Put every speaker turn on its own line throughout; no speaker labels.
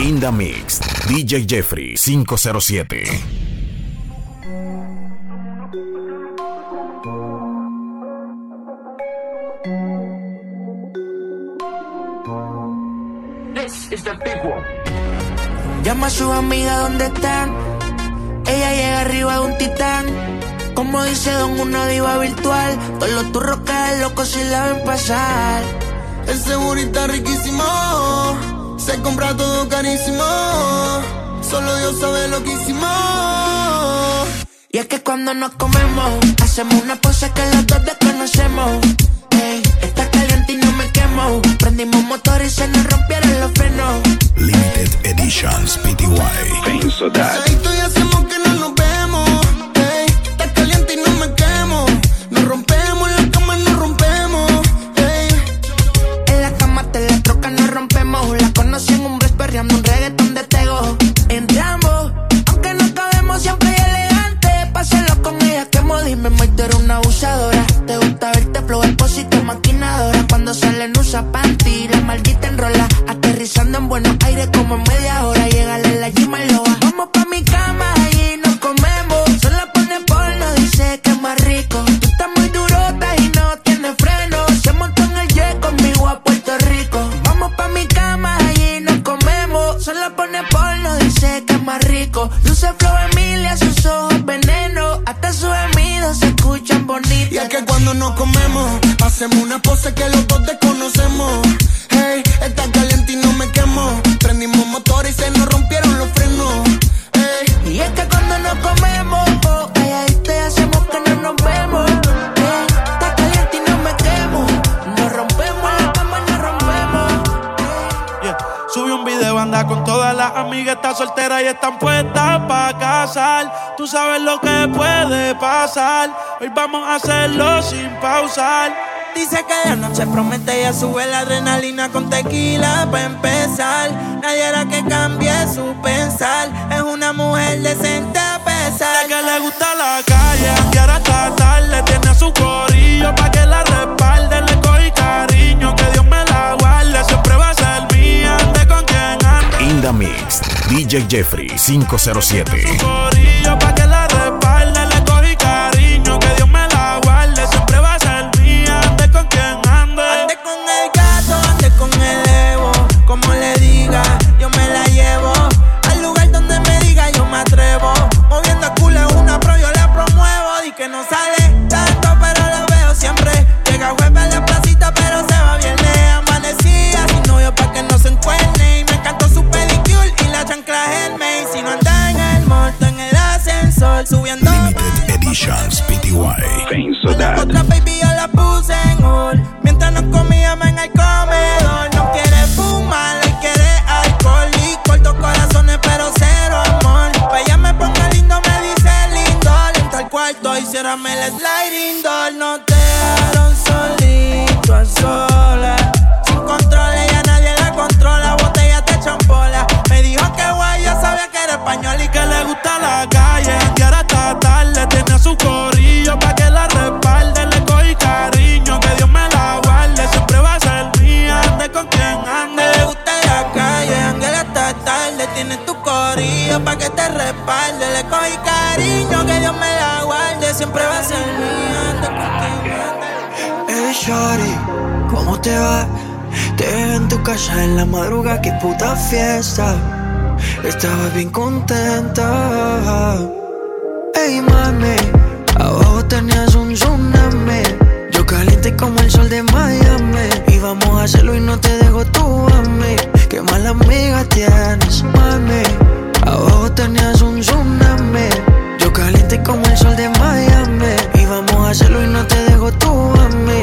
In the Mix, DJ Jeffrey 507.
Llama a su amiga donde están. Ella llega arriba de un titán. Como dice Don, una diva virtual. Todos los turros caen locos si la ven pasar.
El segurita riquísimo. Se compra todo carísimo. Solo Dios sabe lo que hicimos.
Y es que cuando nos comemos, hacemos una pose que los dos desconocemos. Ey, está caliente y no me quemo. Prendimos motor y se nos rompieron los frenos.
Limited Editions PTY.
Pasadito y hacemos que
amigas, está soltera y están puestas para casar. Tú sabes lo que puede pasar. Hoy vamos a hacerlo sin pausar.
Dice que la noche promete ya sube la adrenalina con tequila para empezar. Nadie hará que cambie su pensar. Es una mujer decente a pesar.
que le gusta la calle, y ahora está tarde. Tiene a su corillo pa' que la respalde. Le cogí cariño, que Dios me la guarde. Siempre va a ser mía, ande con quien ande.
In the Mix, DJ Jeffrey 507.
corillo pa' que la respalde. Le cogí cariño, que Dios me la guarde. Siempre va a ser mía, ande con quien ande.
Ande con el gato, ande con el Evo. Como le diga, subiendo.
Limited Editions PTY.
Otra baby yo la puse en hold Mientras nos comíamos en el comedor. No quiere fumar, le quiere alcohol. Y corto corazones pero cero amor. Pa' ella me ponga lindo, me dice lindo. Entra al cuarto y ciérrame el sliding door No te dejaron solito a solas. Sin control, ella nadie la controla. Botella te champola Me dijo que guay, yo sabía que era español y
¿cómo te va? En tu casa en la madruga, qué puta fiesta. Estabas bien contenta. Hey mami, abajo tenías un tsunami. Yo caliente como el sol de Miami. Y vamos a hacerlo y no te dejo tú a mí. Qué mala amiga tienes, mami. Abajo tenías un tsunami. Yo caliente como el sol de Miami. Y vamos a hacerlo y no te dejo tú a mí.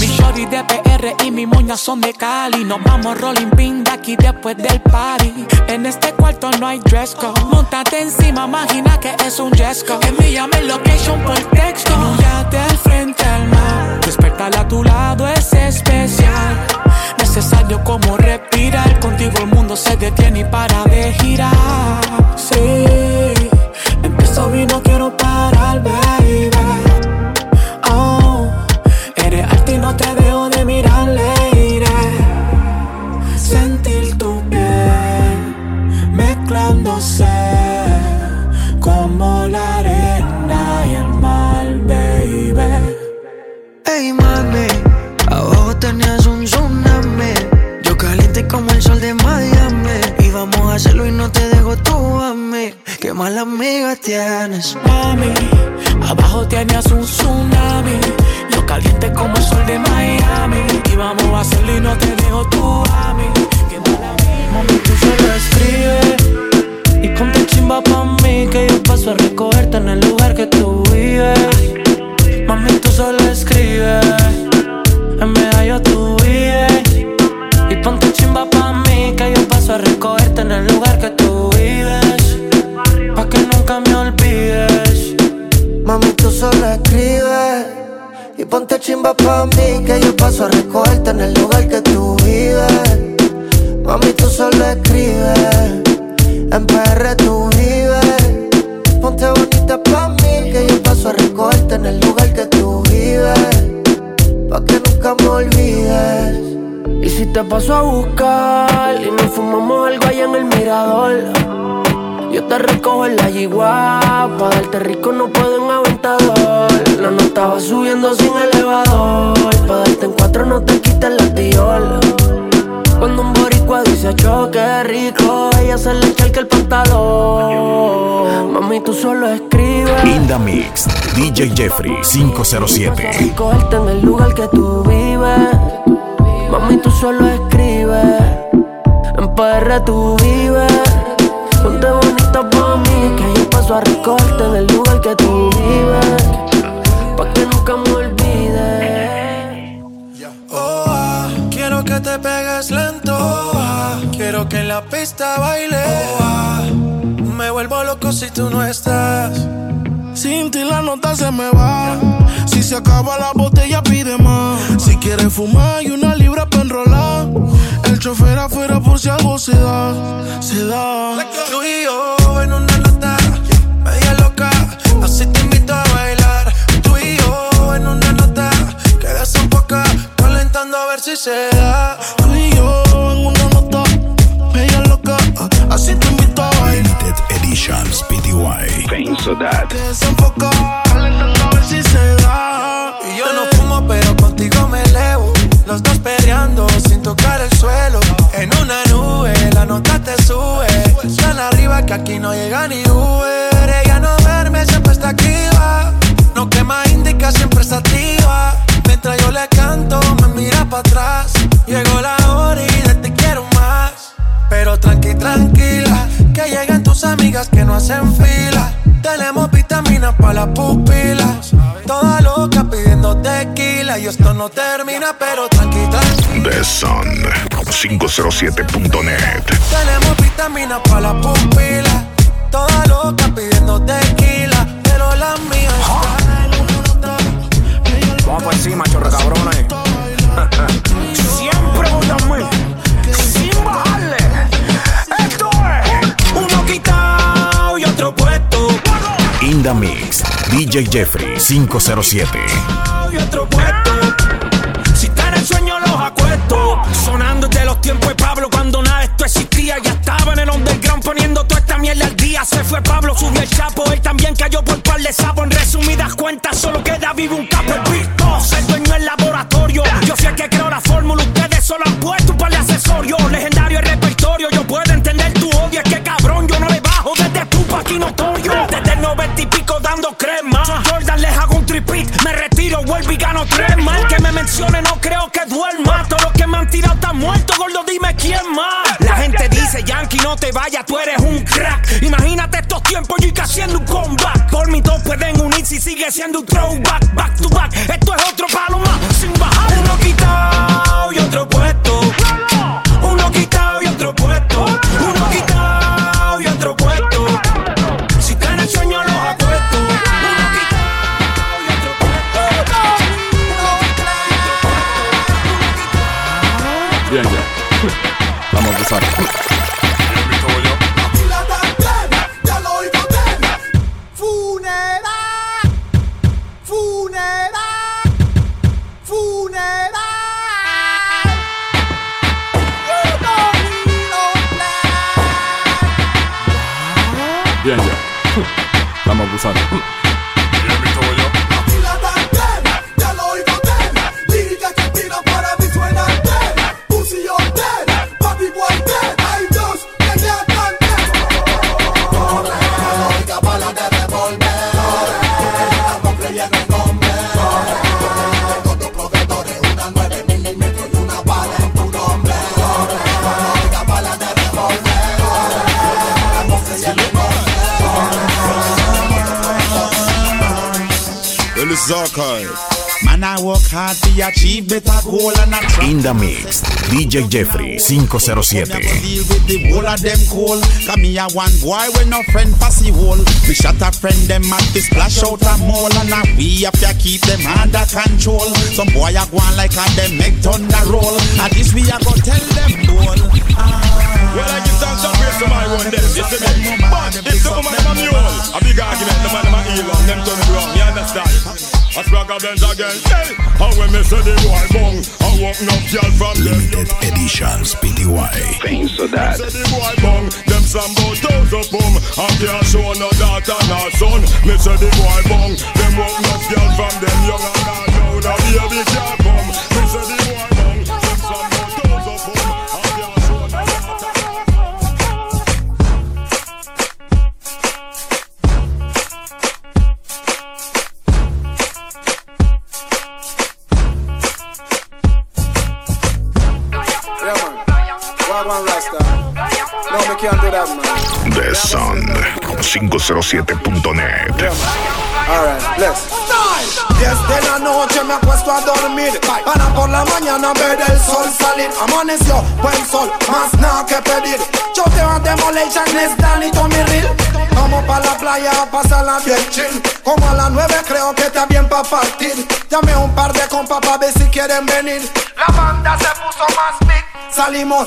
Mi shorty de PR y mi moña son de Cali. Nos vamos rolling pin de aquí después del party. En este cuarto no hay dress code. Montate encima, imagina que es un Jesco. Envíame location por texto. Yate al frente al mar. Despertar a tu lado es especial. Necesario como respirar. Contigo el mundo se detiene y para de girar. Sí, empiezo y no quiero parar, baby. y no te dejo tú a mí. Qué mala amiga tienes.
Mami, abajo tenías un tsunami. Yo caliente como el sol de Miami. Y vamos a hacerlo y no te dejo tú a mí. 507. Y cogerte en el lugar que tú vives. Mami, tú solo escribes. En
PR tú vives. Ponte bonita pa' mí, que yo paso a recogerte en el lugar que tú vives. Pa' que nunca me olvides.
Oh, ah, quiero que te pegues lento. Oh, ah, quiero que en la pista baile. Oh, ah, me vuelvo loco si tú no estás.
Sin ti la nota se me va Acaba la botella, pide más. Si quieres fumar
no termina, pero tranqui, tranquila.
The Sun 507.net.
Tenemos vitaminas para las pupilas. Toda loca pidiendo tequila. Pero la mía.
Vamos por encima, chorro cabrones. Siempre voy a mí, sin bajarle. Esto es uno quitado y otro puesto.
In the Mix, DJ Jeffrey 507.
Fue Pablo, subió el chapo. Él también cayó por par de sapos. En resumidas cuentas, solo queda vivo un capo. El pico, ser dueño del laboratorio. Yo sé que creo la fórmula. Ustedes solo han puesto un par de accesorios. Legendario el repertorio. Yo puedo entender tu odio. Es que cabrón, yo no le bajo desde tu aquí notorio. Desde el noventa y pico dando crema. Jordan, les hago un tripit. Me retiro, vuelvo y gano tres más. El que me mencione no creo que duerma. Todos los que me han tirado están muertos, gordo, dime quién más. La gente dice, Yankee, no te vayas, tú eres un crack. Imagínate tiempos, yo y haciendo un comeback. Por mi todos pueden unirse y sigue siendo un throwback. Back to back, esto es otro palo más,
hard achieve better goal and I try.
In the mix, DJ Jeffrey 507.
Deal with the whole of them cool. Come here, one boy with no friend passy hole. We shot a friend them at the splash out a mall and now we have to keep them under control. Some boy a go on like a them make thunder roll. At this we a go tell them all. Ah.
Well, I give thanks and praise to my one them, you see me? But if the woman them a mule, a big argument, the man them a Elon, them turn it wrong, you understand? I sprag a Benz again, hey! And when me say the boy bong, I walk no girl from them.
Limited editions PTY.
Things so that. Say the boy bong, them some bout thousand boom, and can't show no daughter nor son. Me say the boy bong, them walk no girl from them young and not now, the baby can't come. Me say the
Rasta. No, me can't do that, man.
The Sun 507.net.
Alright, bless.
Desde la noche me acuesto a dormir Para por la mañana ver el sol salir Amaneció buen sol, más nada que pedir. Yo te a demolition, les Danny Tommy Real Vamos pa' la playa a pasarla bien chill. Como a las nueve creo que está bien pa' partir. Llamé un par de compas pa' ver si quieren venir. La banda se puso más big. Salimos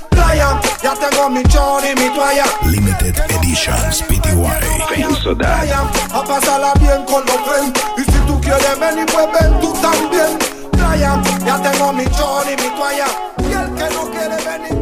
Playa, ya tengo mi chor y mi toalla
Limited editions PTY.
playa A pasarla bien con los friends Y si tú quieres venir pues ven tú también. Playa, ya tengo mi chor y mi toalla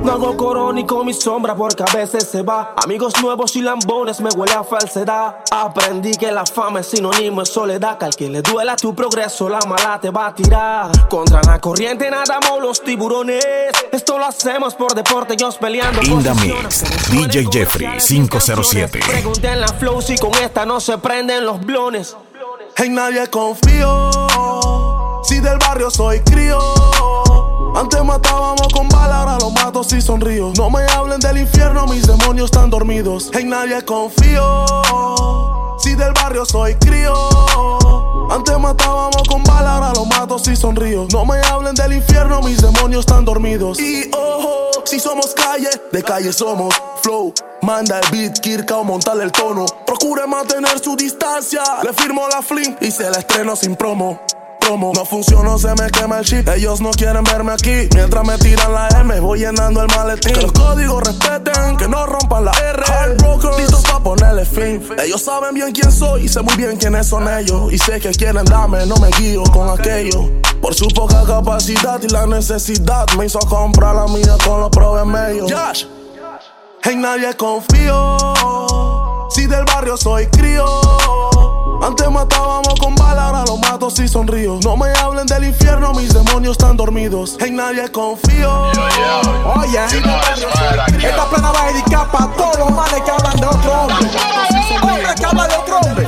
No
hago coro ni con mi sombra porque a veces se va. Amigos nuevos y lambones me huele a falsedad. Aprendí que la fama es sinónimo de soledad. Que al que le duela tu progreso, la mala te va a tirar. Contra la corriente nadamos los tiburones. Esto lo hacemos por deporte, ellos peleando.
In the
posiciones.
mix, DJ Jeffrey 507.
Pregunten la flow si con esta no se prenden los blones.
En nadie confío. Si del barrio soy crío. Antes matábamos con balas, ahora los mato si sonrío. No me hablen del infierno, mis demonios están dormidos. En nadie confío. Si del barrio soy crío. Antes matábamos con balas, ahora los mato si sonrío. No me hablen del infierno, mis demonios están dormidos. Y ojo, si somos calle, de calle somos flow. Manda el beat, Kirka o montarle el tono. Procure mantener su distancia. Le firmo la fling y se la estreno sin promo. Promo. No funcionó, se me quema el chip. Ellos no quieren verme aquí. Mientras me tiran la M, voy llenando el maletín. Que los códigos respeten, que no rompan la R. Heartbroken, listos pa' ponerle fin. Ellos saben bien quién soy y sé muy bien quiénes son ellos. Y sé que quieren darme, no me guío con aquello. Por su poca capacidad y la necesidad, me hizo comprar la mía con los probes medios. Josh. En nadie confío. Si del barrio soy crío. Antes matábamos con balas, ahora los mato si sonrío. No me hablen del infierno, mis demonios están dormidos. En nadie confío.
Oye, esta plena va dedicada para todos los manes que hablan de otro hombre. Hombres que hablan de otro hombre.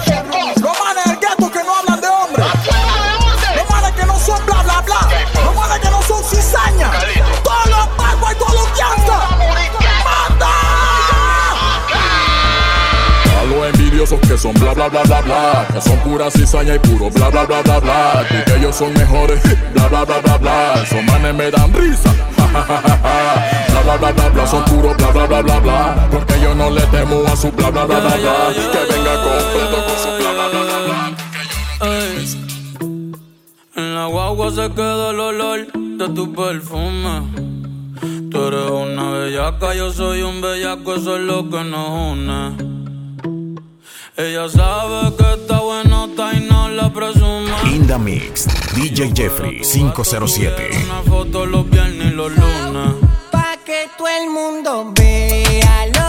Son bla bla bla
bla bla, que son pura cizaña y puro bla bla bla bla bla, y que ellos son mejores, bla bla bla bla bla, esos manes me dan risa, ja, ja, ja, bla bla bla bla bla, son puro bla bla bla bla bla, porque yo no le temo a su bla bla bla bla bla, que venga completo con su bla bla bla bla bla.
Ey. En la guagua se queda el olor de tu perfume. Tú eres una bellaca, yo soy un bellaco, eso es lo que nos une. Ella sabe que está bueno, está y no la presume.
In the mix, DJ Jeffrey 507.
Una foto los viernes y los lunes.
Pa' que todo el mundo vea lo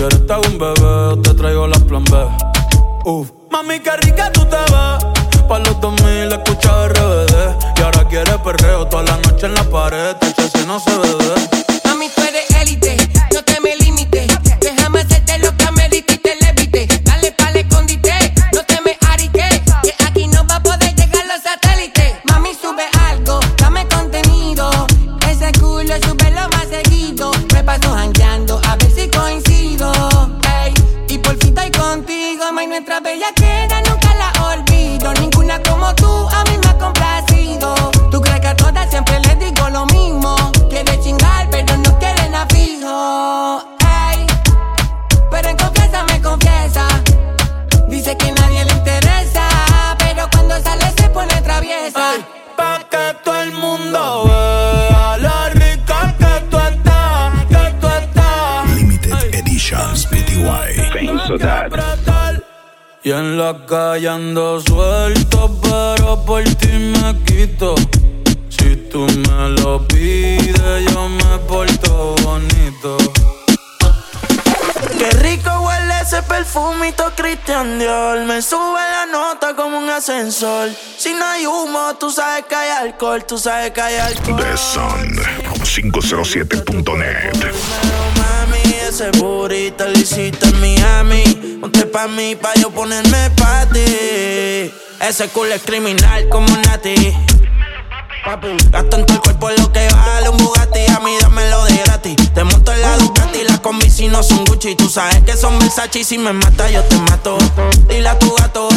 Si quieres te hago un bebé, te traigo la plan B. Uf. Mami, qué rica tú te ves. Pa' los 2000 escucha RBD. Y ahora quieres perreo toda la noche en la pared. Te si no se ve.
Mami, tú eres élite, la
calle ando suelto, pero por ti me quito. Si tú me lo pides, yo me porto bonito.
Qué rico huele ese perfumito Christian Dior. Me sube la nota como un ascensor. Si no hay humo, tú sabes que hay alcohol, tú sabes que hay alcohol.
The Sun 507.net.
Ese hiciste en Miami. Ponte pa' mí, pa' yo ponerme pa' ti. Ese culo es criminal como Nati. Gasto en tu cuerpo lo que vale un Bugatti. A mí dámelo de gratis. Te monto en la Ducati, las combi si no son Gucci. Tú sabes que son Versace y si me mata yo te mato. Dile a tu gato,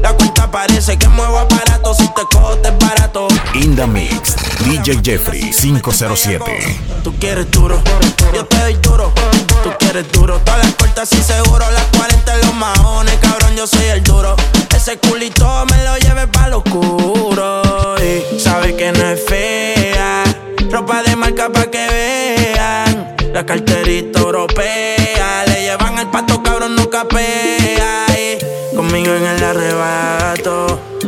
la cuenta parece que muevo aparato. Si te cojo te es barato.
In Mix. DJ Jeffrey 507.
Tú quieres duro, yo te doy duro. Tú quieres duro, todas las puertas y seguro. Las 40 en los maones, cabrón, yo soy el duro. Ese culito me lo lleve pa' lo oscuro. Y sabe que no es fea. Ropa de marca pa' que vean. La carterita europea. Le llevan el pato, cabrón, no capea. Y conmigo en el arrebato.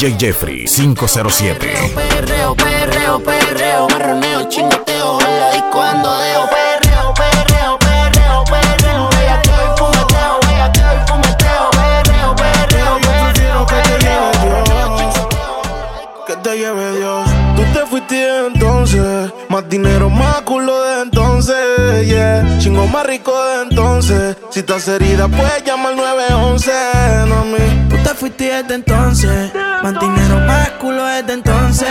DJ Jeffrey 507.
Perreo, perreo, perreo. Marroneo, chingoteo. En la disco ando deo. Perreo, perreo, perreo, perreo. Bellaqueo y fumeteo, bellaqueo y fumeteo. Perreo, perreo, perreo, perreo.
que te lleve Dios. Tú te fuiste entonces, más dinero, más culo de entonces, yeah. Chingo más rico de entonces. Si estás herida, puedes llamar al 911, no a mí.
Te fuiste desde entonces. Más dinero, más culo desde entonces.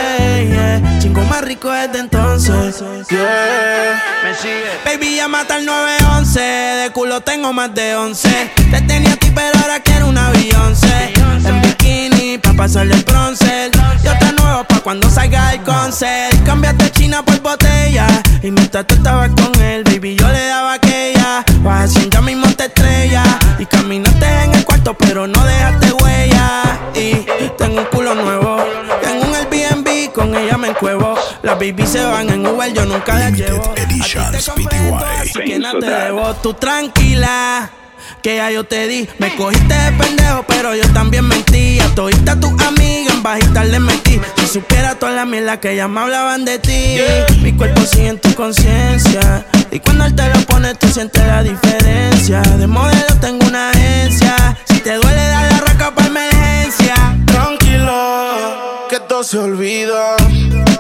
Yeah. Chingo más rico desde entonces.
Yeah.
Me sigue. Baby, llama al 911. De culo tengo más de 11. Te tenía a ti, pero ahora quiero una Beyoncé. En bikini, pa' pasarle el bronce. Yo te nuevo pa' cuando salga el concert. Cambiaste China por botella. Y mientras tú estabas con él, baby, yo le daba aquella. Vas haciendo ya mismo te estrella. Y caminaste en el cuarto, pero no dejaste con ella me encuevo. Las baby se van en Uber, yo nunca las llevo.
Editions
Así
PTY.
que nada te debo, tú tranquila. Que ya yo te di, me cogiste de pendejo, pero yo también mentí. A todita tus amigas en bajita le metí. Si supiera toda la mierda que ya me hablaban de ti. Mi cuerpo sigue en tu conciencia. Y cuando él te lo pone, tú sientes la diferencia. De modelo tengo una agencia. Si te duele, dar la raca para emergencia.
Tranquilo,
que todo se olvida.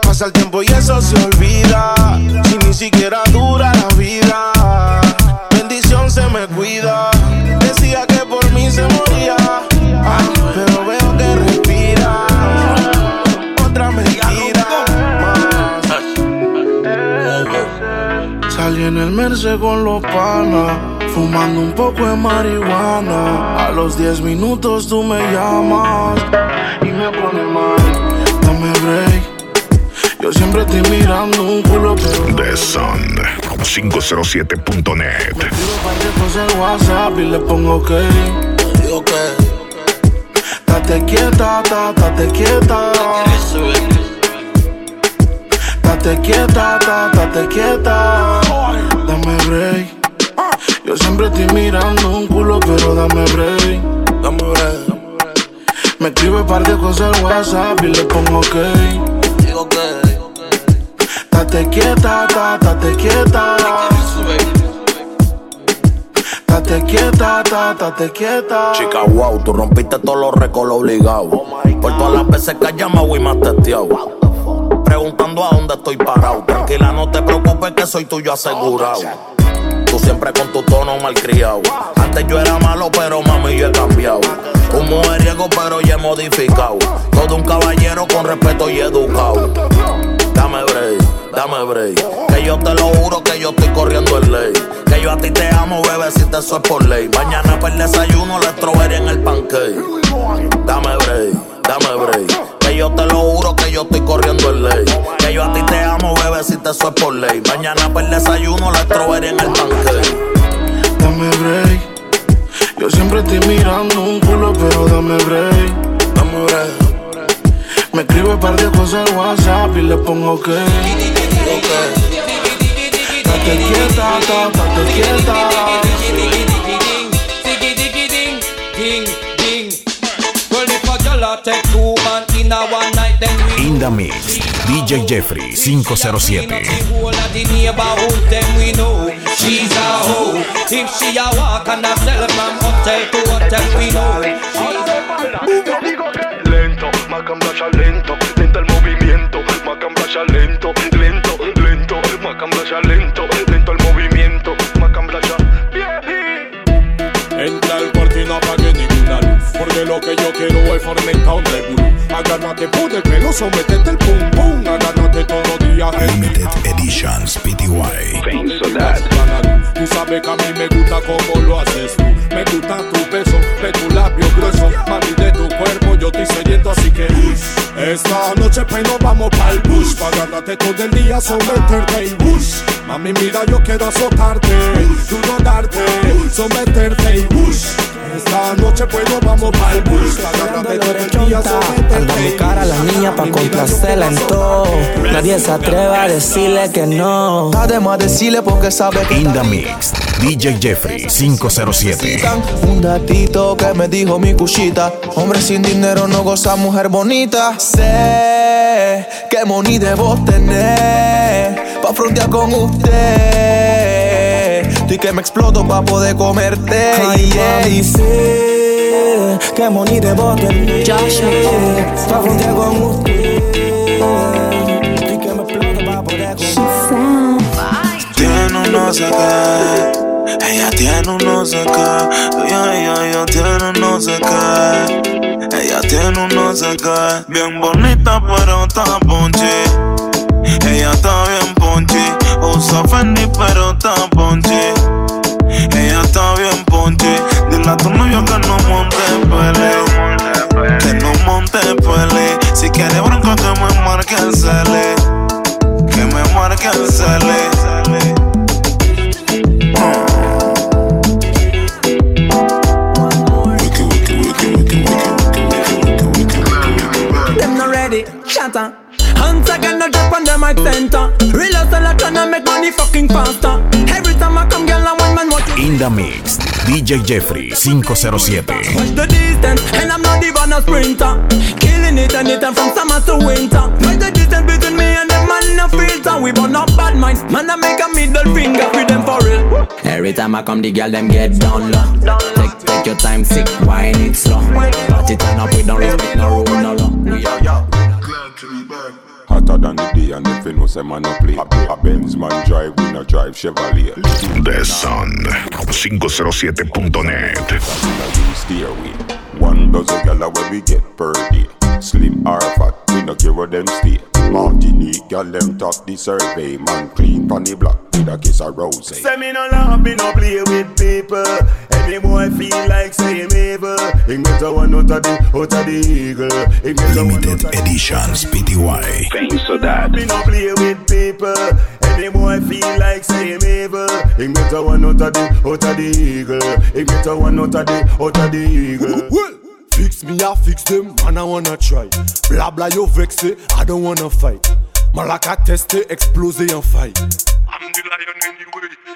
Pasa el tiempo y eso se olvida. Si ni siquiera dura la vida. Bendición se me cuida. Decía que por mí se moría. pero veo que respira. Otra mentira. Salí en el Merce con los panas. Fumando un poco de marihuana. A los 10 minutos tú me llamas. Y me pone mal. Dame break. Yo siempre estoy mirando un culo pero
The Sun 507.net
Puse el WhatsApp y le pongo ok Digo que Date quieta, ta, date quieta Date quieta, ta, date quieta Dame break Yo siempre estoy mirando un culo pero dame break Dame break me escribe par de cosas al WhatsApp y le pongo ok. Digo que Date quieta, ta, date quieta. Date quieta, ta, date quieta.
Chica, wow, tú rompiste todos los récords obligados. Por todas las veces que has llamado y me has testeado. Preguntando a dónde estoy parado. Tranquila, no te preocupes que soy tuyo asegurado. Siempre con tu tono malcriado. Antes yo era malo, pero mami yo he cambiado. Un mujeriego, pero ya he modificado. Todo un caballero con respeto y educado. Dame break, dame break. Que yo te lo juro que yo estoy corriendo el ley. Que yo a ti te amo, bebé, si te es por ley. Mañana para el desayuno, la strawberry en el pancake. Dame break, dame break. Yo te lo juro que yo estoy corriendo el ley. Que yo a ti te amo, bebé, si te es por ley. Mañana para el desayuno, la strawberry en el pancake.
Dame break. Yo siempre estoy mirando un culo, pero dame break. Dame break. Me escribe un par de cosas al WhatsApp y le pongo ok. okay. Date quieta, ta, date quieta.
take two man in a one night then we In the mix, DJ Jeffrey 507 She's a hoe If she a walk and a sell from hotel to hotel we know
Lento, macamblacha lento, lento el movimiento, macamblacha lento, lento, lento, macamblacha lento, lento el movimiento, macamblacha.
Entra al cuarto y no apague porque lo que yo quiero es fomentar un revolú. Agárrate por el pelo, sometete el pum pum, agárrate todos los días.
Limited Editions PTY.
Tú sabes que a mí me gusta como lo haces tú. Me gusta tu peso, de tu labio grueso, mami de tu cuerpo yo estoy sediento así que esta noche pues nos vamos pa'l bush, pa' ganarte todo el día someterte y bush. Mami mira yo quiero azotarte, tú no darte, someterte y bush. Esta noche pues nos vamos pa'l bush, pa' ganarte todo el día someterte
buscar a la niña pa' complacerla en todo. Nadie se atreve a decirle que no.
Además decirle porque sabe que
In the mix, DJ Jeffrey 507
Un datito que me dijo mi cuchita. Hombre sin dinero no goza mujer bonita. Sé que money debo tener Pa' frontear con usted. Estoy que me exploto pa' poder comerte.
Ay, yeah. sé que money debo tener Pa' frontear con usted
ella tiene un no sé qué, ella, ella, ella tiene un no sé. Ella tiene un no bien bonita pero está ponchi. Ella está bien ponchi, usa Fendi pero está ponchi. Ella está bien ponchi, dile a tu novio que no monte pele. Que no monte pele, si quiere bronca que me marque el cele. Que me marque el cele.
shatter. Hands I drop on the mic center. Real hustle, I tryna make money fucking faster. Every time I come, girl, I want man what
In the mix, DJ Jeffrey 507.
Watch the distance, and I'm not even a sprinter. Killing it anytime from summer to winter. Watch the distance between me and the man, no filter. We burn up bad minds, man, I make a middle finger for them for real. Every time I come, the girl, them get down low. Take, take your time, sick, wine it slow. Party turn up, we don't respect no rule, no law. We are, yo.
Hotter than the day And if you know say man no play. A Benz man drive, we no drive Chevrolet.
The Sun 507.net
Stairway One dozen gala where we get per day. Slim or fat, we no care where them stay. Martinique, gal them top the survey. Man clean pon the block with a kiss of rose.
Say me no love, me no play with people Any boy feel like say him evil. Him get a one out of the, out of the eagle. Him get a one out of the
Editions PTY
Penso that. Me no play with people. Any boy feel like say him evil. Him get a one out of the, out of the eagle. Him get a one out of the, out of the eagle.
Fix me, I fix them, man, I wanna try. Blah bla, yo vexé, I don't wanna fight. Malaka teste eksplose yon fay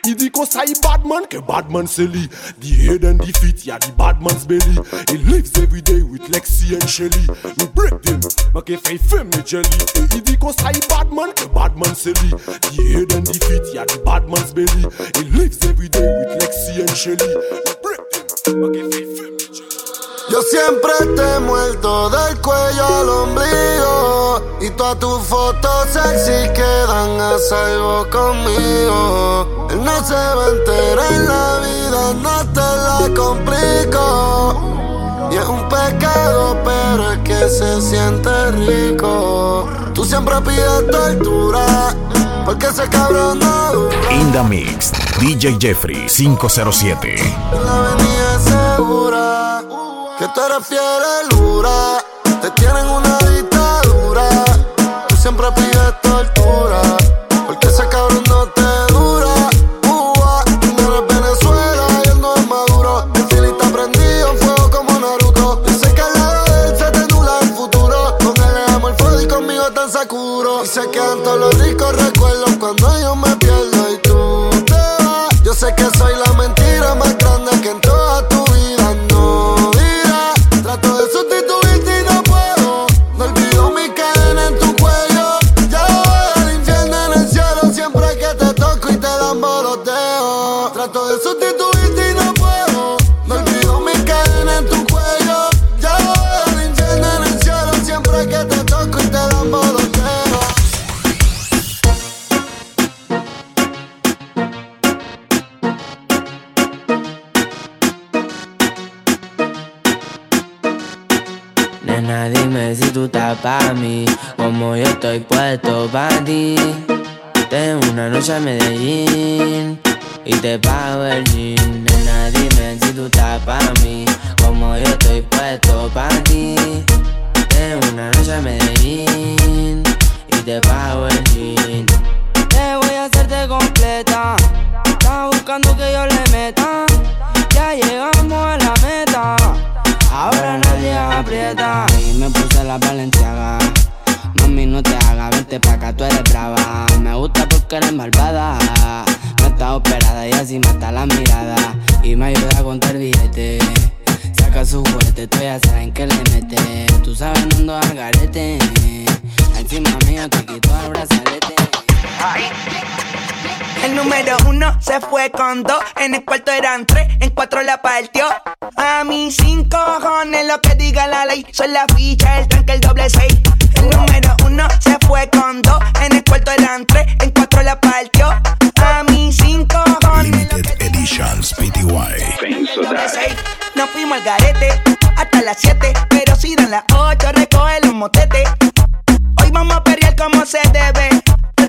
I di konsay badman ke badman se li Di head and di feet ya the badman's belly. He lives everyday with Lexi and Shelly. We break dem, make fay fem ne jelly. I di konsay badman ke badman se li Di head and di feet ya the badman's belly. He lives everyday with Lexi and Shelly. We break dem, make fay fem ne jelly.
Yo siempre te he muerto del cuello al ombligo. Y todas tus fotos sexy quedan a salvo conmigo. Él no se va a enterar en la vida, no te la complico. Y es un pecado, pero es que se siente rico. Tú siempre pides tortura, porque ese cabrón no dura.
In the Mix DJ Jeffrey 507
La avenida segura que tú eres fiel Te tienen una dictadura. Tú siempre pides tortura Porque ese cabrón no te dura. Cuba, no eres Venezuela y él no es Maduro. El fili está prendido en fuego como Naruto. Dice que al lado de él se te nula el futuro. Con él es amor fuego y conmigo tan Sakuro Y se quedan todos los ricos
aprieta Y
se fue con dos, en el cuarto eran tres, en cuatro la partió. A mí cinco cojones lo que diga la ley, son la ficha, el tranque, el doble seis. El número uno se fue con dos, en el cuarto eran tres, en cuatro la partió. A mí cinco cojones
Limited Editions PTY.
Nos fuimos al garete hasta las siete, pero si dan las ocho recoge los motetes. Hoy vamos a perrear como se debe.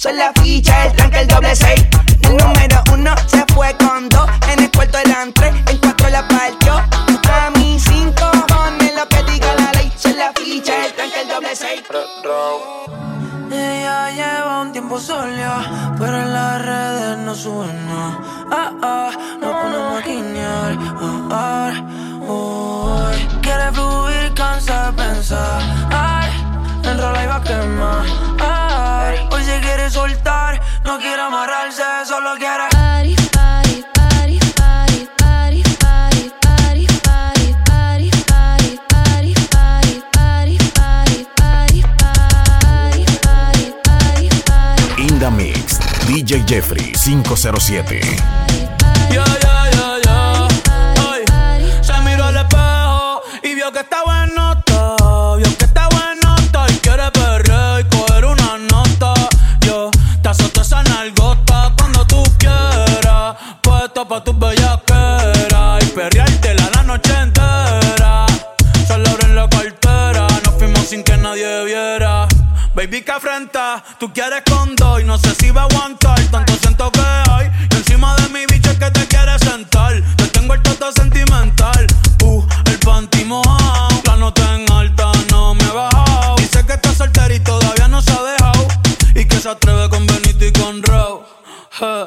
Son la ficha, el tranque, el doble seis. El número uno se fue con dos. En el cuarto eran tres, en cuatro la partió. A mí cinco cojones lo que diga la ley. Son la ficha, el tranque, el doble seis.
Ella lleva un tiempo sola, pero en las redes no sube nada.
ay, ay, ay. Quiere fluir, cansa de pensar. Ay, enrola y va a quemar. Ay, hoy se quiere soltar, no quiere amarrarse, solo quiere.
Party, party, party, party, party, party, party, party, party, party, party, party, party, party, party, party, party, party, party.
In the Mix, DJ Jeffrey 507.
Tú quieres con dos y no sé si va a aguantar. Tanto siento que hay y encima de mi bicho es que te quieres sentar. Te tengo el toto sentimental, uh, el panty mojado. La nota en alta no me ha bajado. Dice que está soltera y todavía no se ha dejado. Y que se atreve con Benito y con Raw. Eh,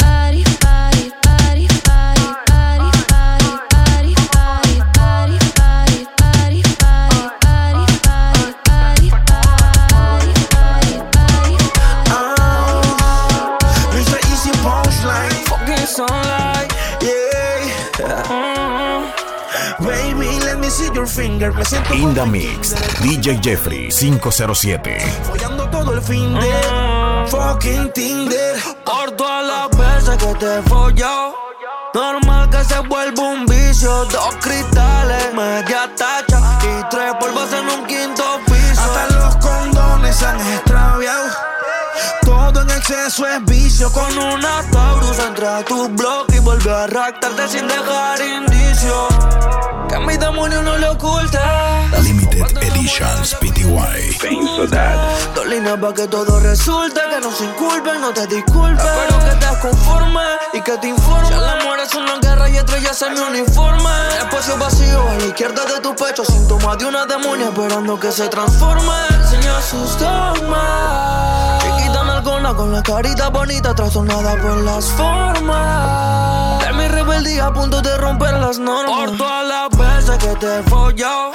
your finger. Me siento
In the Mix, DJ Jeffrey 507.
follando todo el fin de fucking Tinder.
Por todas las veces que te he follado. Normal que se vuelva un vicio. Dos cristales, media tacha y tres polvos en un quinto piso.
Hasta los condones se han extraviado. Todo en exceso es vicio.
Con una Taurus entra a tu blog y vuelve a raptarte sin dejar indicio. Que a mi demonio no le oculta.
Limited Editions PTY.
Dos líneas para que todo resulte, que no se inculpen, no te disculpes. Espero que te conformes y que te informes. Si el amor es una guerra y estrellas en mi uniforme. Espacio vacío a la izquierda de tu pecho, síntoma de una demonia esperando que se transforme. Enseña sus dogmas. Con la carita bonita, trastornada por las formas. De mi rebeldía a punto de romper las normas. Por todas las veces que te he follado.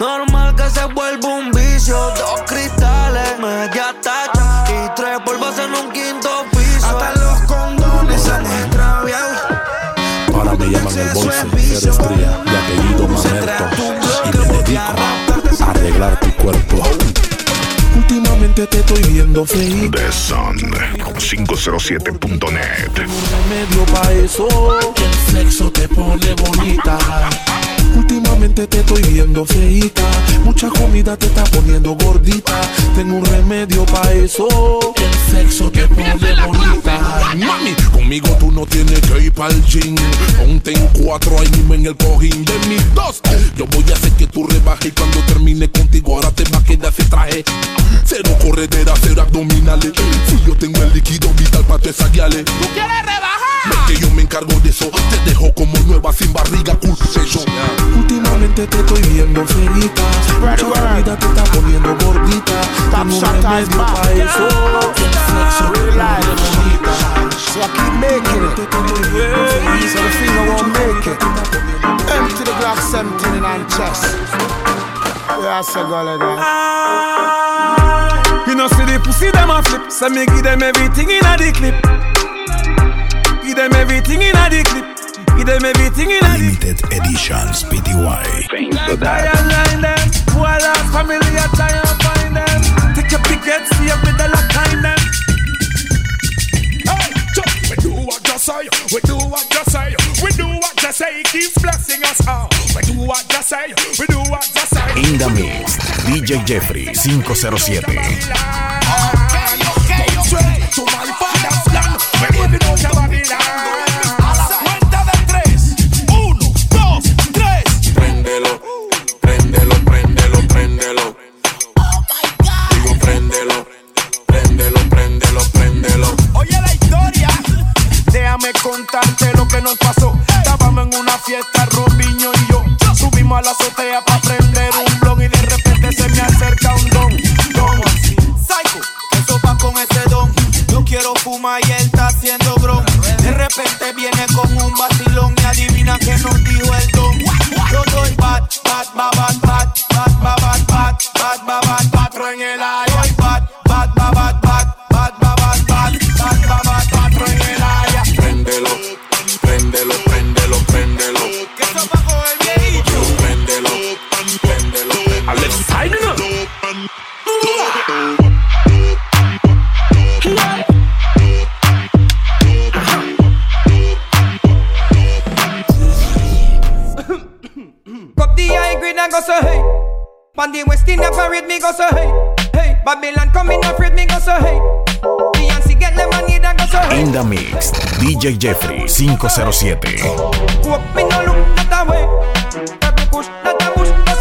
Normal que se vuelva un vicio. Dos cristales, media tacha y tres polvos en un quinto piso.
Hasta los condones se han extraviado.
Ahora me llaman el bolso, fría de apellido Mamerto y me dedico a arreglar tu cuerpo.
Últimamente te estoy viendo feita.
The Sun 507.net.
remedio pa' eso. Que el sexo te pone bonita. Últimamente te estoy viendo feita. Mucha comida te está poniendo gordita. Tengo un remedio pa' eso. Que el sexo te pone bonita.
Mami, conmigo tú no tienes que ir pa'l gym. Ponte en cuatro ahí mismo en el cojín de mis dos. Yo voy a hacer que tú rebajes y cuando termine contigo ahora te va a quedar ese traje. Cero corredera, cero abdominales. Si yo tengo el líquido vital para te saqueales.
¿Tú quieres rebajar?
Que yo me encargo de eso. Te dejo como nueva sin barriga, cool eso.
Últimamente te estoy viendo feita. Mucha comida te está poniendo gordita. Tengo un remedio pa' eso. Que el sexo te pone bonita.
So I keep making it. So the finger won't make it. Empty the Glock 17 in my chest. Yeah, I say go like that. Ah.
You know, see the pussy them a flip. So me give them everything in a the clip. Give them everything in a the clip. Give them everything in a the
Limited Editions PTY.
Try and line them. Who are family, I try and find them. Take your pickets, see if with the lock time them.
Hey, Chuck, we do what you say, we do what you say, we do what you say, keeps blessing us all. We do what you say, we do what you say.
In the Mix, DJ Jeffrey 507.
To my father's land, A la cuenta de tres, uno, dos,
tres. Prendelo, prendelo, prendelo, prendelo. Digo, prendelo, prendelo, prendelo, prendelo. Oye la historia, déjame contarte lo que nos pasó. Estábamos en una fiesta, Ron y yo, subimos a la azotea pa prender un blog y de repente se me acerca un don. Don así, psycho. ¿Qué es con ese don? Yo quiero fumar y repente viene con un vacilón y adivina que nos dijo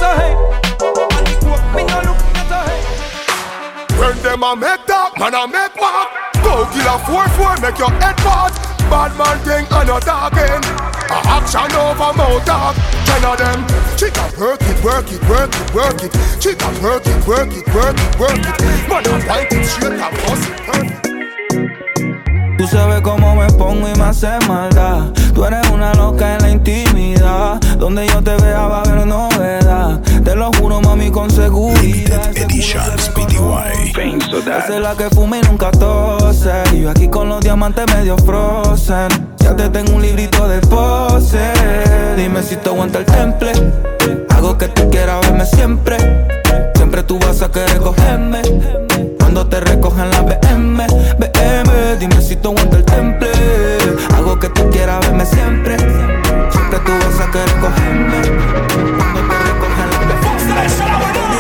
a hey.
When them a make talk, man a make walk. Go kill a four four, make your head part. Bad man thing and no talking. A action over mouth talk. Ten of them. Chica work it, work it, work it, work it. Chica work it, work it, work it, work it. Man a point it straight and bust it perfect.
Sabes cómo me pongo y me hace maldad. Tú eres una loca en la intimidad. Donde yo te vea va a haber novedad. Te lo juro, mami, con seguridad.
Editions PTY.
Esa es la que fuma y nunca tose. Y yo aquí con los diamantes medio frozen. Ya te tengo un librito de pose. Dime si te aguanta el temple. Hago que tú quieras verme siempre. Siempre tú vas a querer cogerme. Cuando te recogen la BM, BM. Dime si tú aguanta el temple. Hago que tú quieras verme siempre. Siempre tú vas a querer cogerme. Cuando te recogen la BM.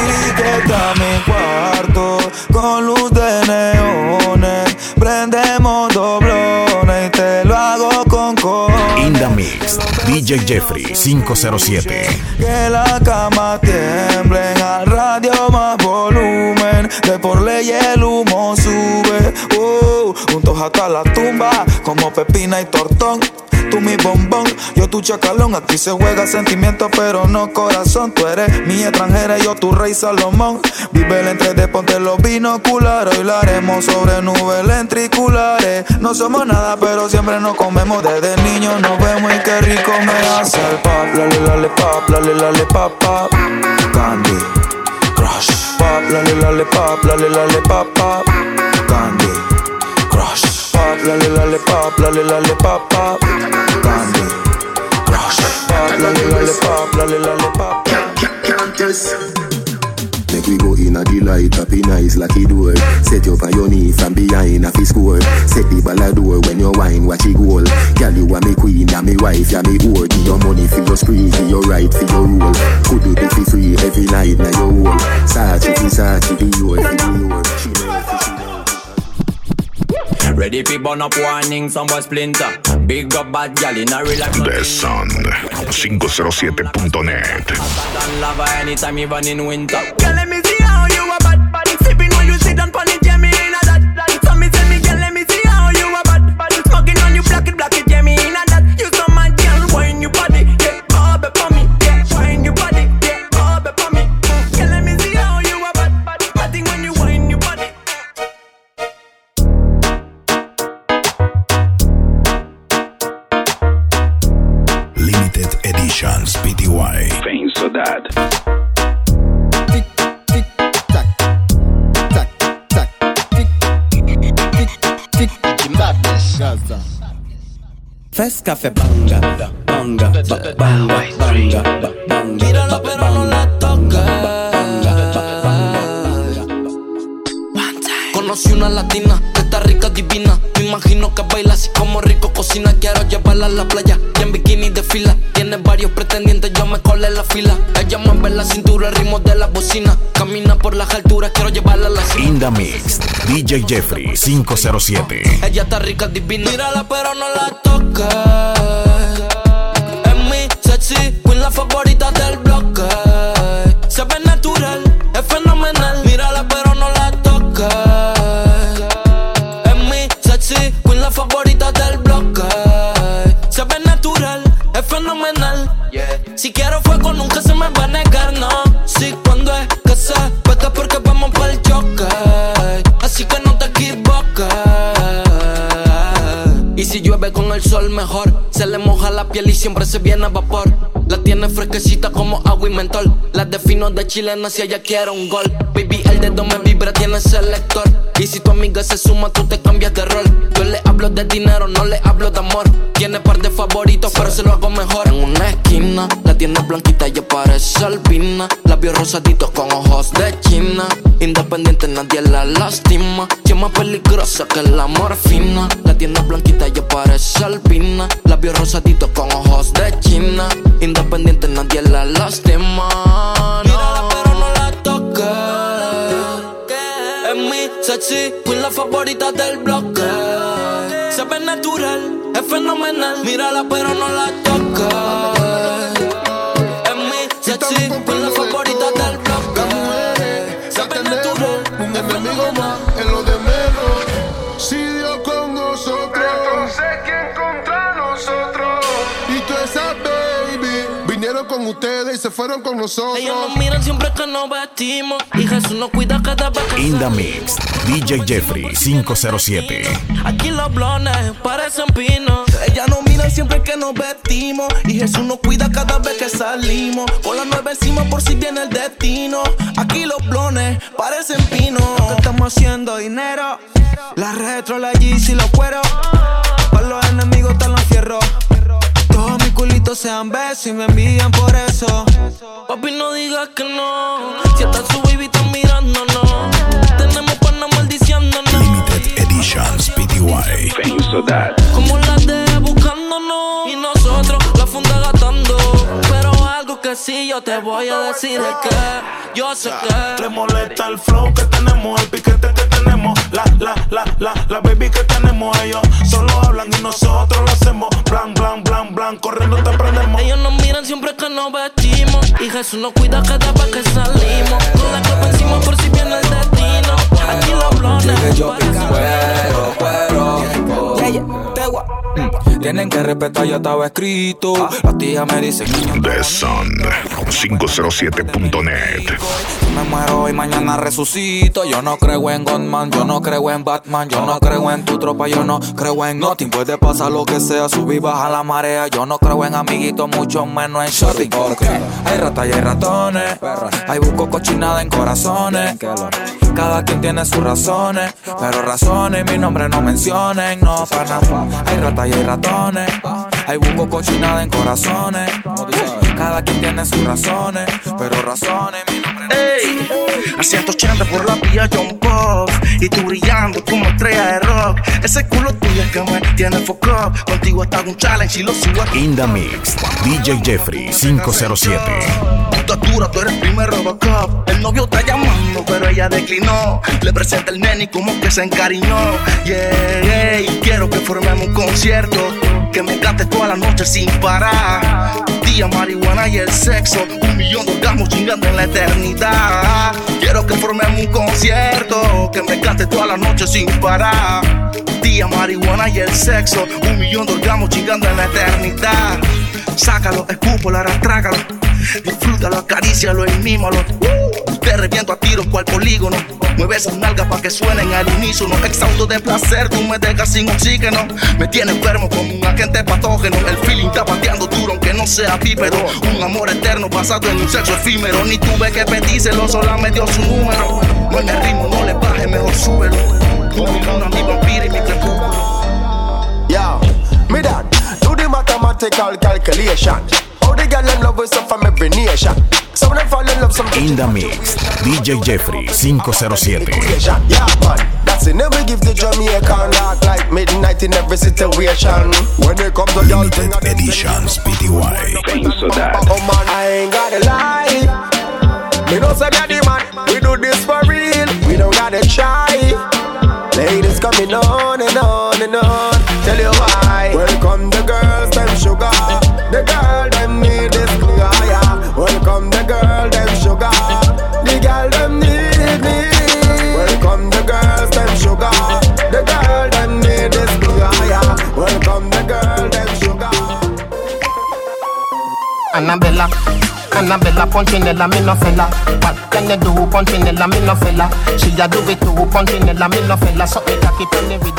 Etiqueta mi cuarto con luz de neones. Prendemos doblones y te lo hago con cojones.
In the Mix, DJ Jeffrey 507.
Que la cama tiemblen pepina y tortón. Tú mi bombón, yo tu chacalón. Aquí se juega sentimiento, pero no corazón. Tú eres mi extranjera, yo tu rey Salomón. Vive el entre de ponte los binoculares. Hoy lo haremos sobre nubes lentriculares. No somos nada, pero siempre nos comemos. Desde niños nos vemos y qué rico me hace el pop. Lale, lale, pop, lale, lale, pop, pop. Candy Crush. Pop, lale, lale, pop, lale, lale, pop, pop. Candy Crush. Pop, lale, lale, pop. Candy Crush. Pop, lale, lale, pop, lale, lale, pop.
Make we go in a delight, up in nice like it door. Set you on your knee from behind a fi score. Set the ball a door when you wine, watch it goal. Girl, you are me queen, and me wife, ya me whore. Give your money for your spree, give your right for your rule. Could do this for free every night, now your whole. Sachi fi Sachi, be your, be your. She fi she.
Ready fi burn up warning, some boy splinter. Big up bad gal in a real life.
The Sun 507.net.
And lava anytime even in winter.
Girl, let me see how
café banga, banga, ba- banga, banga, ba- banga.
Mírala, pero no la
Conocí una latina, que está rica, divina. Me imagino que baila así como rico cocina. Quiero llevarla a la playa y en bikini de fila. Tiene varios pretendientes, yo me colé la fila. Ella mueve la cintura, el ritmo de la bocina. Camina por las alturas, quiero llevarla a la cima.
In the Mix, DJ Jeffrey 507.
Ella está rica, divina. Mírala, pero no la toques. Es mi sexy queen, la favorita del bloque. La piel y siempre se viene a vapor La tiene fresquecita como agua y mentol. La defino de chilena si ella quiere un gol. Baby, el dedo me vibra, tiene selector. Y si tu amiga se suma, tú te cambias de rol. Yo le hablo de dinero, no le hablo de amor. Tiene par de favoritos, pero se lo hago mejor. En una esquina, la tiene blanquita y parece albina. Labios rosaditos con ojos de china. Independiente, nadie la lastima. Si es más peligrosa que la morfina. La tiene blanquita y parece albina. Labios rosaditos con ojos de china Independiente, nadie la lastima Mírala pero no la toques Es mi sexy queen, la favorita del bloque. Se ve natural, es fenomenal. Mírala pero no la toques Es mi sexy queen, la favorita del bloque. Se ve natural,
Un enemigo fueron con nosotros.
Ellos nos miran siempre que nos vestimos Y Jesús nos cuida cada vez que
In the Mix, DJ Jeffrey 507.
Aquí los blones parecen pinos.
Ella nos mira siempre que nos vestimos y Jesús nos cuida cada vez que salimos. Con la nueve encima por si viene el destino. Aquí los blones parecen pinos. Estamos haciendo dinero. La retro, la Yeezy, los cueros. Para los enemigos están los fierros. Culitos sean besos y me envían por eso.
Papi, no digas que no. Si hasta su baby está mirándonos. Tenemos panas maldiciéndonos.
Limited Editions PTY.
Como las de buscándonos. Y nosotros la funda gastando. Pero algo que sí yo te voy a decir es que yo sé que.
Le molesta el flow que tenemos, el piquete que tenemos, la, la, la, la, la baby que tenemos. Ellos solo hablan y nosotros lo hacemos. Blan, blan, blan, blan, corriendo te prendemos.
Ellos nos miran siempre que nos vestimos. Y Jesús nos cuida cada vez que salimos. Con la copa encima por si viene el destino. Aquí los blones.
Llegué yo cuero, cuero.
Yeah, yeah, te gua-
Mm, Tienen que respetar, ya estaba escrito. Las tías me dicen, niño,
The Sun 507.net.
me muero y mañana resucito. Yo no creo en Godman, yo no creo en Batman, yo no creo en tu tropa, yo no creo en nothing. Puede pasar lo que sea, subir, baja la marea. Yo no creo en amiguitos, mucho menos en shopping. Porque hay ratas y hay ratones. Hay busco cochinada en corazones. Cada quien tiene sus razones, pero razones mi nombre no mencionen, no para Hay ratas y hay ratones, hay busco cochinada en corazones. Cada quien tiene sus razones, pero razones mi nombre no
Ey, a 180 por la vía John Pop Y tú brillando como estrella de rock. Ese culo tuyo es que me tiene up Contigo está un challenge y lo sigo aquí.
In the Mix, DJ Jeffrey 507.
Puta dura, tú eres el primer Robocop. El novio está llamando, pero ella declinó. Le presenta el nene y como que se encariñó. Yeah, yeah, y quiero que formemos un concierto. Que me cante toda la noche sin parar Día, marihuana y el sexo. Un millón de orgasmos chingando en la eternidad. Quiero que formemos un concierto Que me cante toda la noche sin parar. Día, marihuana y el sexo Un millón de orgasmos chingando en la eternidad. Sácalo, escúpalo, arrastrácalo. Disfrútalo, acarícialo y mímalo Te reviento a tiros cual polígono. Mueve esas nalgas pa' que suenen al unísono. Exhausto de placer, tú me dejas sin oxígeno. Me tiene enfermo como un agente patógeno. El feeling está pateando duro aunque no sea bípedo Un amor eterno basado en un sexo efímero. Ni tuve que pedírselo, sola me dio su número. No en el ritmo, no le baje, mejor súbelo. Con mi luna, mi vampiro y mi crepúsculo.
Yo, me dad, do the mathematical calculation. How the girl them love us up from every nation. Some of them fall in love, some
In the Mix, DJ Jeffrey 507.
Yeah, man, that's it. Never give the Jamaican rock like midnight in every situation. When it comes to y'all,
Limited Editions PTY.
Oh man, I ain't gotta lie. Me know say the man. We do this for real. We don't gotta try. Ladies coming on and on and on. Tell you
Bella. Annabella Punchinella, me no fella. What can you do, Punchinella, me no fella? She a do it too, Punchinella, me no fella. So me cocky turn the rhythm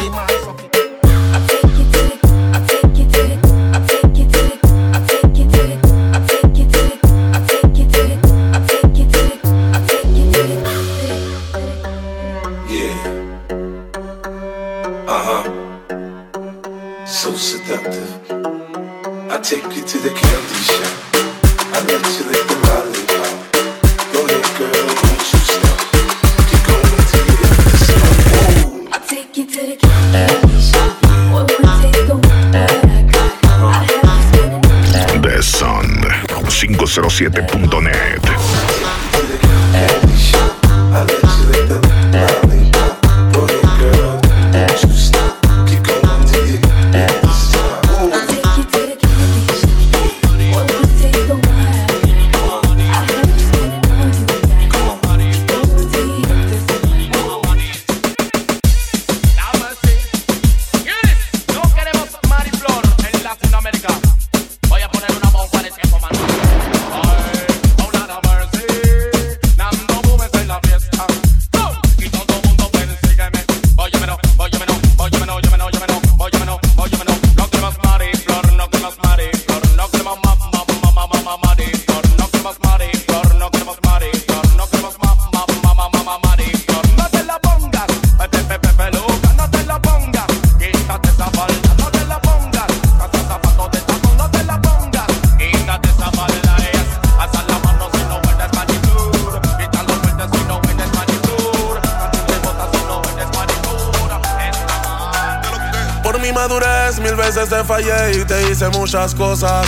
hice muchas cosas.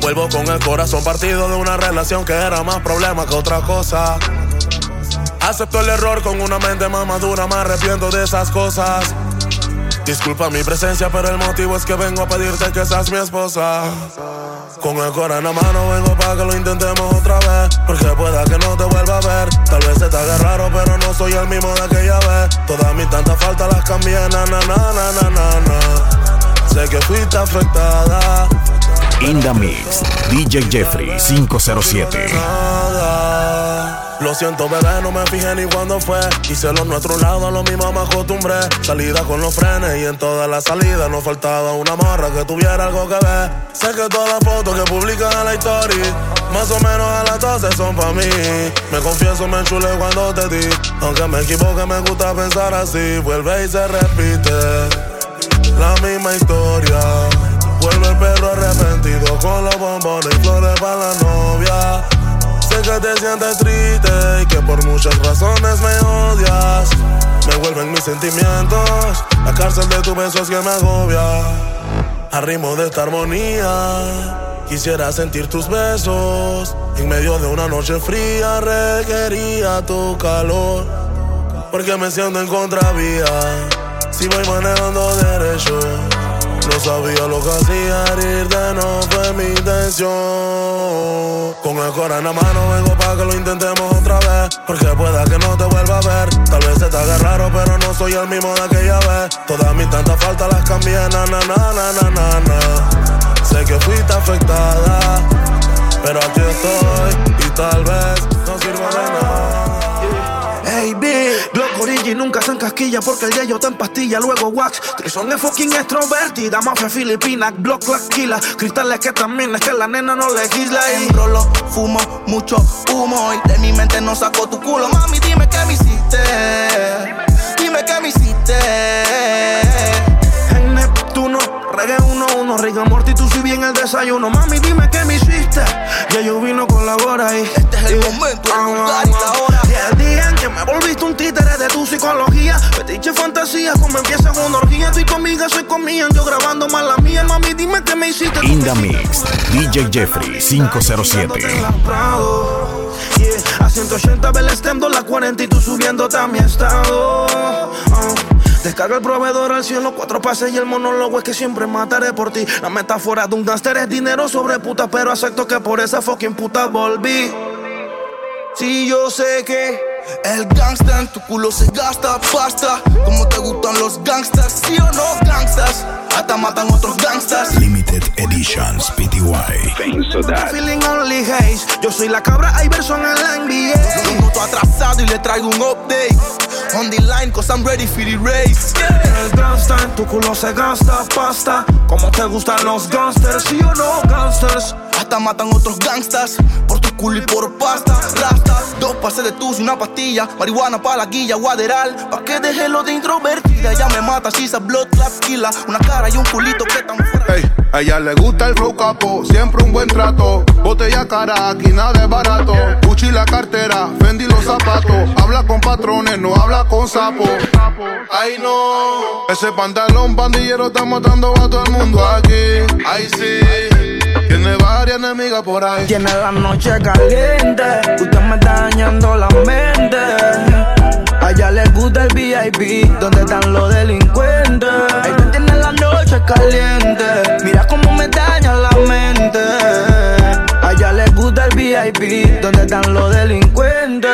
Vuelvo con el corazón partido de una relación que era más problema que otra cosa. Acepto el error con una mente más madura, me arrepiento de esas cosas. Disculpa mi presencia, pero el motivo es que vengo a pedirte que seas mi esposa. Con el corazón en la mano vengo para que lo intentemos otra vez. Porque pueda que no te vuelva a ver. Tal vez se te haga raro, pero no soy el mismo de aquella vez. Todas mis tantas faltas las cambié, na na. Sé que fuiste afectada.
In the Mix, DJ Jeffrey 507.
nada. Lo siento, bebé, no me fijé ni cuándo fue. Hice lo nuestro lado, a lo mismo me acostumbré. Salida con los frenes y en todas las salidas nos faltaba una morra que tuviera algo que ver. Sé que todas las fotos que publican en la historia, más o menos a las 12 son pa' mí. Me confieso, me enchulé cuando te di. Aunque me equivoque, me gusta pensar así. Vuelve y se repite la misma historia. Vuelve el perro arrepentido con los bombones y flores para la novia. Sé que te sientes triste y que por muchas razones me odias. Me vuelven mis sentimientos, la cárcel de tu beso es que me agobia. Al ritmo de esta armonía, quisiera sentir tus besos. En medio de una noche fría, requería tu calor. Porque me siento en contravía, si voy manejando derecho. No sabía lo que hacía, herirte no fue mi intención. Con el corazón en la mano vengo para que lo intentemos otra vez. Porque pueda que no te vuelva a ver. Tal vez se te haga raro, pero no soy el mismo de aquella vez. Todas mis tantas faltas las cambié, na na na na na na na. Sé que fuiste afectada, pero aquí estoy y tal vez no sirva de.
Origi nunca se encasquilla porque el yello está en pastilla, luego wax. Trison es fucking extrovertida, mafia filipina, Block la quila. Cristales que también es que la nena no legisla y
Enrolo, fumo mucho humo y de mi mente no saco tu culo. Mami, dime qué me hiciste. Dime qué me hiciste.
En Neptuno, reggae uno uno, Riga Morty, tú si bien el desayuno. Mami, dime qué me hiciste. Ya yo vino colabora y este es el momento, el lugar y la hora. Y el día en que me volviste un títere de tu psicología. Fetiche fantasía, como empieza una orgía. Tú y tu amiga se comían, yo grabando más la mía. Mami, dime qué me hiciste.
In the Mix, DJ Jeffrey 507.
Prado. Yeah, a 180 ve el stem, la 40 y tú subiéndote a mi estado. Ah, Descarga el proveedor al cielo, cuatro pases y el monólogo es que siempre mataré por ti. La metáfora de un gánster es dinero sobre puta, pero acepto que por esa fucking puta volví. Sí, yo sé que
El gangsta en tu culo se gasta pasta. Como te gustan los gangsters, sí o no, gangsters. hasta matan otros gangsters.
Limited Editions PTY.
Feeling only haze. Yo soy la cabra Iverson en la NBA. Un minuto atrasado y le traigo un update. On the line, cause I'm ready for the race. El gangsta en tu culo se gasta pasta. Como te gustan los gangsters, sí o no, gangsters. Hasta matan otros gangsters por tu culo y por pasta. Rastas, dos pases de tus y una pastilla. Marihuana pa' la guilla, guaderal. Pa' que deje lo de introvertida. Ella me mata, si esa blood clap killa. Una cara y un culito que tan fuera.
A ella le gusta el flow capo, siempre un buen trato. Botella cara, aquí nada es barato. Gucci la cartera, Fendi los zapatos. Habla con patrones, no habla con sapos. Ay no, ese pantalón pandillero está matando a todo el mundo aquí. Ay sí, tiene varias enemigas por ahí.
Tiene la noche caliente, usted me está dañando la mente. A ella le gusta el VIP, donde están los delincuentes. Noche caliente, mira cómo me daña la mente. A ella le gusta el VIP, donde están los delincuentes.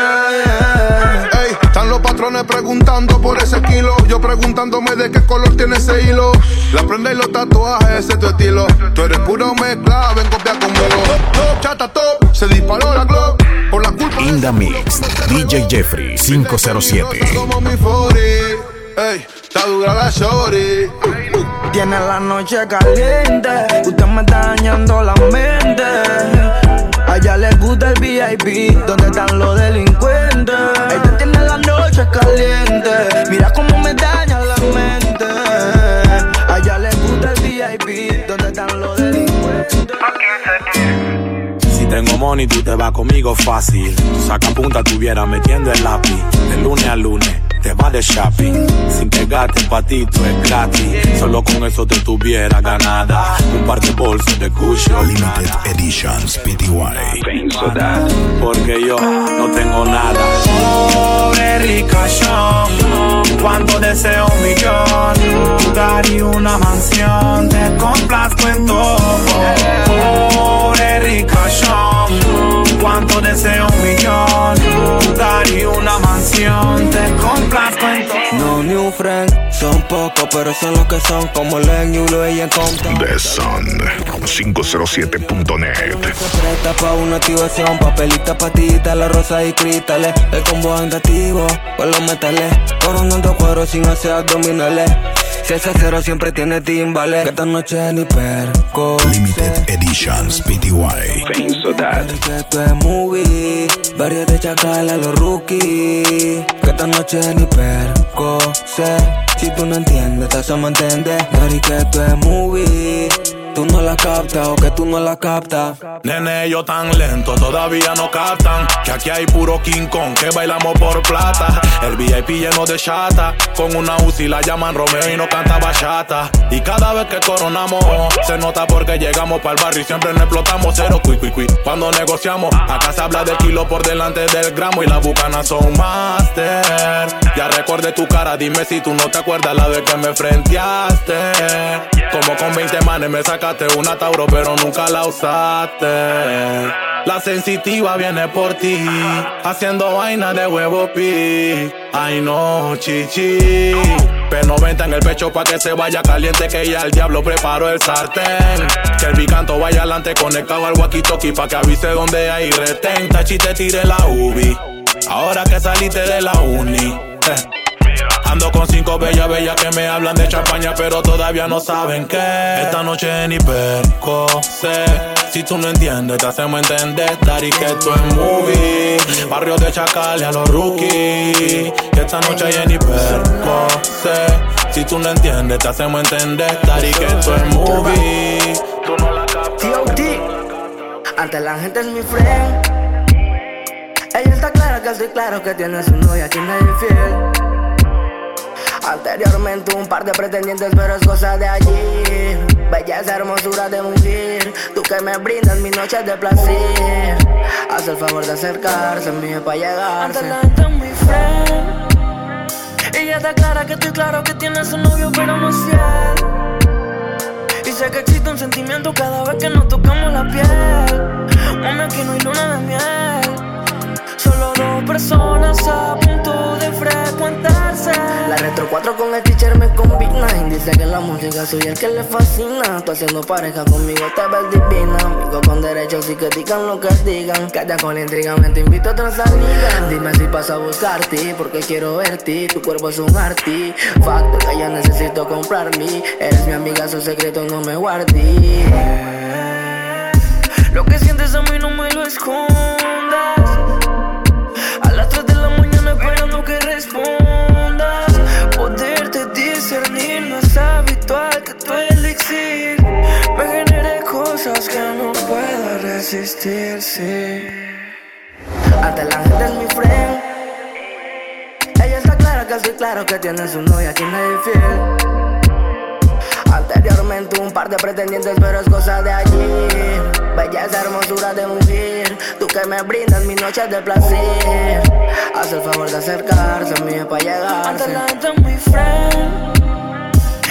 Ey, están los patrones preguntando por ese kilo. Yo preguntándome de qué color tiene ese hilo. La prenda y los tatuajes, ese es tu estilo. Tú eres puro mezcla, ven copia conmigo. Top, top, chata top, se disparó la Glock. Por la culpa
In the Mix, DJ Jeffrey 507.
como mi 40. Ey, está dura la shorty.
Tiene la noche caliente, usted me está dañando la mente. A ella le gusta el VIP, donde están los delincuentes. Ella tiene la noche caliente, mira cómo me daña la mente. A ella le gusta el VIP, donde están los delincuentes.
Si tengo money, tú te vas conmigo fácil. Saca punta, tuviera metiendo el lápiz. De lunes a lunes, te vas de shopping. Sin pegarte pa' ti, tú es gratis. Solo con eso te tuviera ganada. Un par de bolsos de Gucci o
Limited Editions PTY.
Porque yo no tengo nada.
Pobre ricachón, cuando deseo un millón, daría una mansión, te complazco en todo. Pobre ricachón, cuando deseo un millón, daría una mansión, te complazco.
No new friend, son pocos, pero son los que son como Len, Yulo y en conta.
The Sun 507.net.
Presta pa' una activación, papelita, patita, la rosa y cristales. El combo andativo, con los metales. Coronando cuadros sin hacer abdominales. Si ese cero siempre tiene timbales. Que esta noche ni perco.
Limited Editions PTY.
Que esto es movie, varios de chacala los rookies. Que esta noche ni perco. Si tú no entiendes, te hacemos entender. Dari que esto es movie. Tú no la captas o que tú no la captas.
Nene, yo tan lento, todavía no captan Que aquí hay puro King Kong, que bailamos por plata. El VIP lleno de chata Con una UCI la llaman Romeo y no canta bachata. Y cada vez que coronamos Se nota porque llegamos para el barrio y siempre nos explotamos Cero. Cui cui cui Cuando negociamos, acá se habla de kilo por delante del gramo Y las bucanas son master. Ya recordé tu cara, dime si tú no te acuerdas la vez que me frenteaste. Como con 20 manes me sacaste una Tauro pero nunca la usaste. La sensitiva viene por ti Haciendo vaina de huevo pi. Ay no, chichi. P90 en el pecho pa' que se vaya caliente Que ya el diablo preparó el sartén. Que el bicanto vaya adelante conectado al walkie-talkie Pa' que avise donde hay retén. Tachi te tire la ubi. Ahora que saliste de la uni eh. Ando con cinco bellas, bellas que me hablan de champaña, pero todavía no saben que esta noche ni perco sé. Si tú no entiendes, te hacemos entender. Dari que esto es movie. Barrio de chacales a los rookies. Esta noche hay ni perco sé. Si tú no entiendes, te hacemos entender. Dari que esto es movie. Tú.
Ante la gente es mi friend. Ella está clara que estoy claro que tiene su novia, tiene infiel. Anteriormente un par de pretendientes, pero es cosa de allí. Belleza, hermosura de mujer. Tú que me brindas mis noches de placer. Haz el favor de acercarse, mío, para llegarse.
Ante la gente es mi friend. Ella está clara que estoy claro que tiene su novio, pero no es fiel. Y sé que existe un sentimiento cada vez que nos tocamos la piel. Mami, aquí no hay luna de miel. Dos personas a punto de frecuentarse.
La reto 4-4 con el teacher me combina. Y dice que la música soy el que le fascina. Tú haciendo pareja conmigo te ves divina. Amigo con derechos y que digan lo que digan. Que con la intriga me te invito a otra salida. Dime si paso a buscarte porque quiero verte Tu cuerpo es un arti. Facto que yo necesito comprar mí Eres mi amiga, su secreto no me guardé Lo que sientes a mí no me lo escondas pueda resistir, sí Ante la gente es mi friend Ella está clara que estoy claro que tiene su novia quien es fiel Anteriormente un par de pretendientes, pero es cosa de allí. Belleza, hermosura de mujer, tú que me brindas mis noches de placer. Haz el favor de acercarse a mí para llegar.
La gente es mi friend.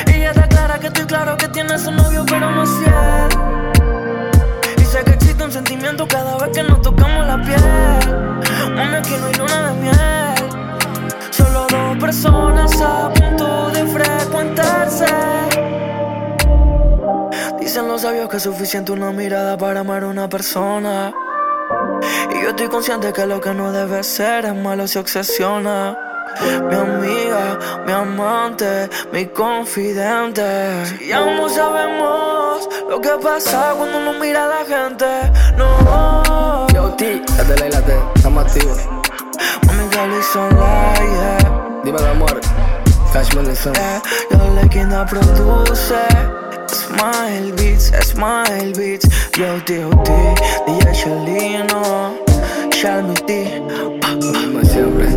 Ella está clara que estoy claro que tiene su novio, pero no es fiel. Que un sentimiento cada vez que nos tocamos la piel. Mami, aquí no hay luna de miel. Solo dos personas a punto de frecuentarse. Dicen los sabios que es suficiente una mirada para amar a una persona. Y yo estoy consciente que lo que no debe ser es malo se obsesiona. Mi amiga, mi amante, mi confidente. Si ambos sabemos lo que pasa cuando uno mira a la gente. No.
Yo, T, desde la isla T, estamos activos.
Mami, it's online, yeah.
Dime, mi amor, Cashman de Sun.
Yeah, yo le quien la produce. Smile Beats, Smile Beats. Yo, T.O.T., DJ Chelino, Shalmy T.
Como siempre,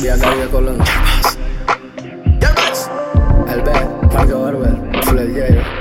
Vía Calle Colón. El B, Marco Barber, Fuller